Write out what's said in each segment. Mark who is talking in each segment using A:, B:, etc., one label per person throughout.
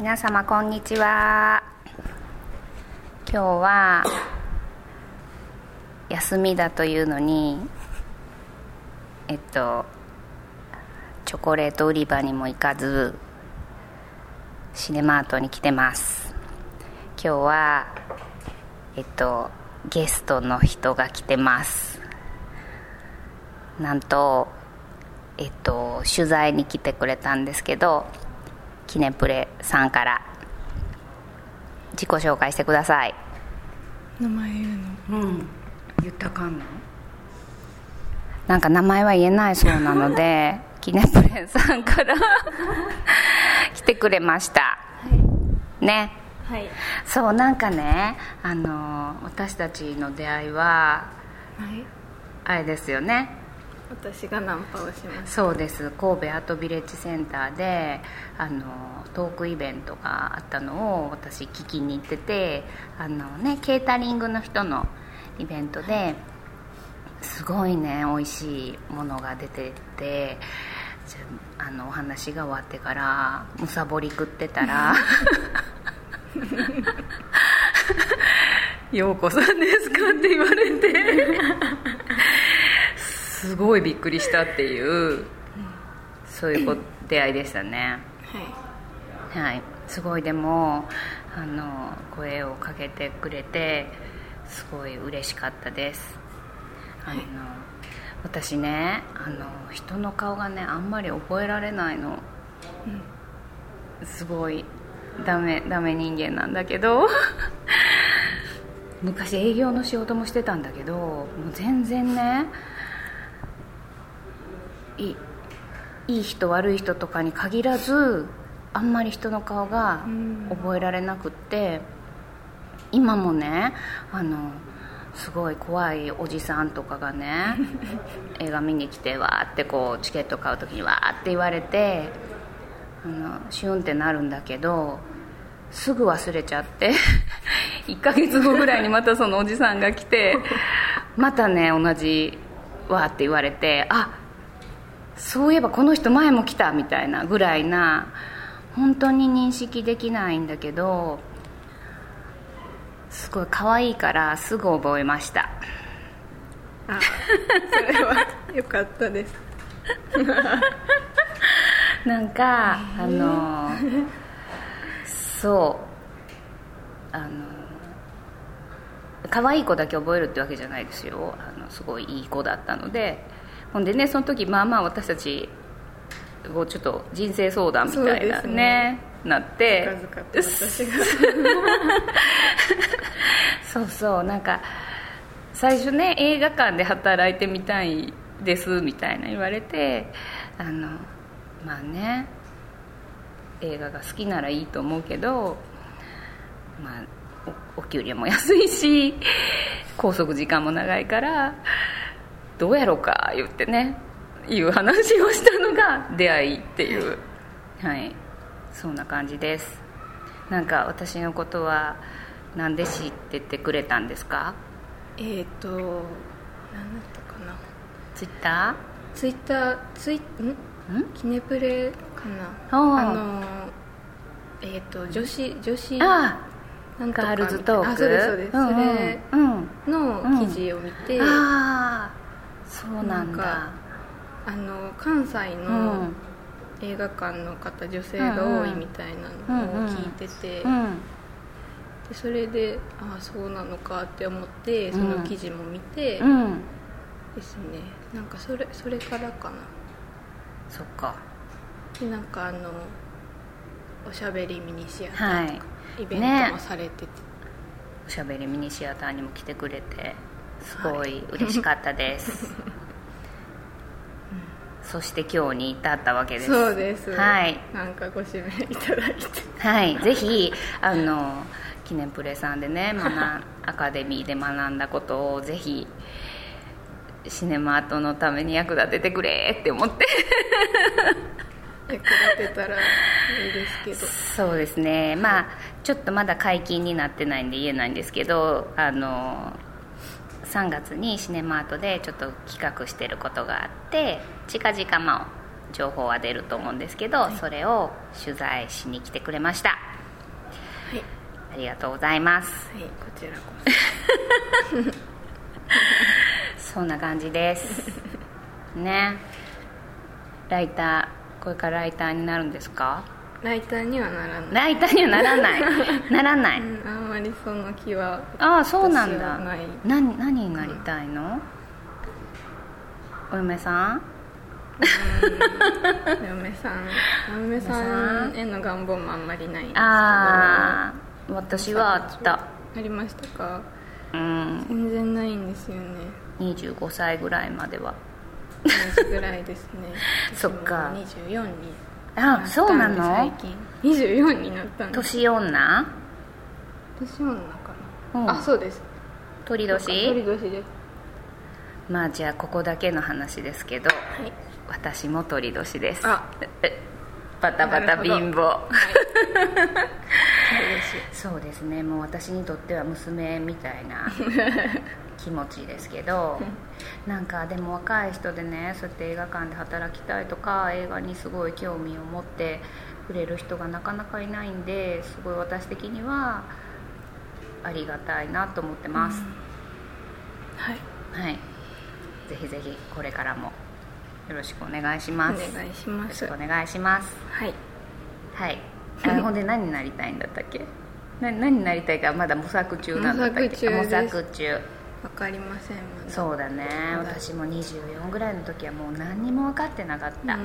A: 皆様こんにちは。今日は休みだというのにえっとチョコレート売り場にも行かずシネマートに来てます。今日はえっとゲストの人が来てます。なんとえっと取材に来てくれたんですけどキネプレさんから自己紹介してください。
B: 名前言うの？
A: うん。言ったかんの？なんか名前は言えないそうなので キネプレさんから 来てくれました。ね。
B: はい。
A: そうなんかねあの私たちの出会いは
B: はい。
A: あれですよね
B: 私がナンパをします。
A: そうです。神戸アートビレッジセンターであのトークイベントがあったのを私聞きに行っててあの、ね、ケータリングの人のイベントですごいね美味しいものが出ててあのお話が終わってからむさぼり食ってたら「陽子さんですか?」って言われてすごいびっくりしたっていうそういうこ出会いでしたね。
B: はい。
A: はい。すごいでもあの声をかけてくれてすごい嬉しかったです。あの、私ねあの人の顔がねあんまり覚えられないの、すごいダメダメ人間なんだけど。昔営業の仕事もしてたんだけどもう全然ねいいいい人悪い人とかに限らずあんまり人の顔が覚えられなくって今もねあのすごい怖いおじさんとかがね 映画見に来てわーってこうチケット買う時にわーって言われてあのシュンってなるんだけどすぐ忘れちゃって 1ヶ月後ぐらいにまたそのおじさんが来てまたね同じわーって言われてあそういえばこの人前も来たみたいなぐらいな本当に認識できないんだけどすごい可愛いからすぐ覚えました。
B: あそれは良かったです。
A: なんかあのそう。あの可愛い子だけ覚えるってわけじゃないですよ。あのすごいいい子だったのでほんでねその時まあまあ私たちこうちょっと人生相談みたいなね
B: ね。
A: なって
B: 私が。
A: そうそうなんか最初ね映画館で働いてみたいですみたいな言われてあのまあね映画が好きならいいと思うけどまあおお給料も安いし拘束時間も長いからどうやろうか言ってねいう話をしたのが出会いっていう。はい。そんな感じです。なんか私のことはなんで知っててくれたんですか？
B: えっ、ー、と何だったかな。
A: ツイッタ
B: ツイッターツイん？
A: ーん？
B: キネプレかな。
A: あ
B: のえっ、と女子女子
A: あ
B: なんとか
A: ガールズトーク？
B: あそうですそうです、
A: ん
B: それ
A: うん。うん
B: の記事を見て、
A: ああそうなんだ。
B: あの関西
A: う
B: の
A: ん。
B: 映画館の方女性が多いみたいなのを聞いてて、
A: うん
B: でそれでああそうなのかって思ってその記事も見て、
A: うん。
B: ですね。なんかそれそれからかな。
A: そっか。
B: でなんかあのおしゃべりミニシアタ
A: はい
B: ーとか、イベントもされてて、
A: おしゃべりミニシアターにも来てくれてすごい嬉しかったです、そして今日に至ったわけです。
B: そうです。
A: はい。
B: なんかご指名いただいて。
A: はい、ぜひあの記念プレさんでね学んアカデミーで学んだことをぜひシネマートのために役立ててくれって思って。
B: 役立てたらいいですけど。
A: そうですね。まあちょっとまだ解禁になってないんで言えないんですけどあの3月にシネマートでちょっと企画してることがあって近々まあ情報は出ると思うんですけど、それを取材しに来てくれました。
B: はい。
A: ありがとうございます。
B: はいこちらこ
A: そ。んな感じです。ね。ライターこれからライターになるんですか？
B: そライターにはならない。
A: ライターにはならない。ならない、
B: うんあんまりその気は
A: ああそうなんだ。何何になりたいの、お嫁さん？
B: 嫁さん。嫁さんへの願望もあんまりない
A: ああ私はあった。
B: ありましたか？
A: うん。
B: 全然ないんですよね。
A: 25歳ぐらいまでは。
B: 同じぐらいですね。
A: そっか。
B: 私も24に
A: あそうなの？
B: 最近。24になったんです
A: 年女？
B: 年女かな、
A: うん。
B: あそうです。
A: 鳥
B: 鳥
A: 年
B: 年です。
A: まあじゃあここだけの話ですけど
B: はい。
A: 私も鳥年です。
B: あ。
A: え バタバタ貧乏。
B: はい。
A: そうですね。もう私にとっては娘みたいな気持ちですけど なんかでも若い人でねそうやって映画館で働きたいとか映画にすごい興味を持ってくれる人がなかなかいないんですごい私的にはありがたいなと思ってます、
B: はい。
A: はい。ぜひぜひこれからもよろしくお願いします。
B: お願いします。
A: よろしくお願いします。
B: はい。
A: はい。あほんで何になりたいんだったっけ？な何になりたいかまだ模索中なんだったっけ？
B: 模索中です
A: あ模索中
B: わかりませんまだ
A: そうだね。私も24ぐらいの時はもう何にも分かってなかった、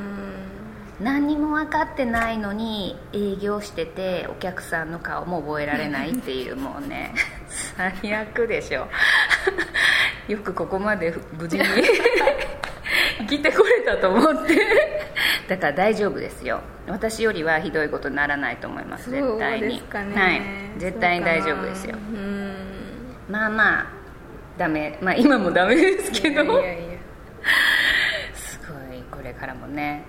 A: 何にも分かってないのに営業しててお客さんの顔も覚えられないっていうもうね。最悪でしょ。よくここまで無事に 生きてこれたと思って。だから大丈夫ですよ。私よりはひどいことにならないと思います。絶対に。
B: ね。
A: はい。絶対に大丈夫ですよ。まあまあダメ。まあ今もダメですけど。すごいこれからもね。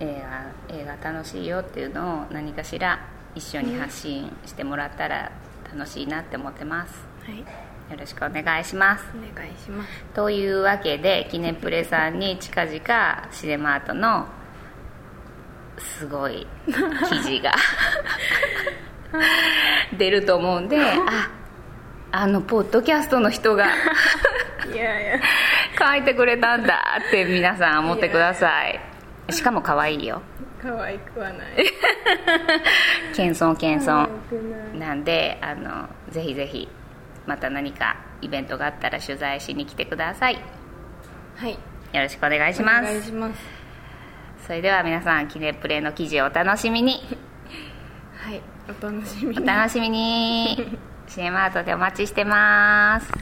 A: 映画映画楽しいよっていうのを何かしら一緒に発信してもらったら楽しいなって思ってます。
B: はい。
A: よろしくお願いします。
B: お願いします。
A: というわけで記念プレさんに近々シネマートのすごい記事が 出ると思うんで ああのポッドキャストの人が
B: いやいや。
A: 書いてくれたんだって皆さん思ってください。しかも可愛いよ。
B: 可愛くはない。
A: 謙遜謙遜。
B: く
A: なんであのぜひぜひまた何かイベントがあったら取材しに来てください。よ
B: はい。
A: ろしくお願いしま
B: お願い
A: す
B: します。
A: それでは皆さん記念プレイの記事をお楽しみに。
B: はい。お楽しみに。
A: お楽しみにシネマートでお待ちしてます。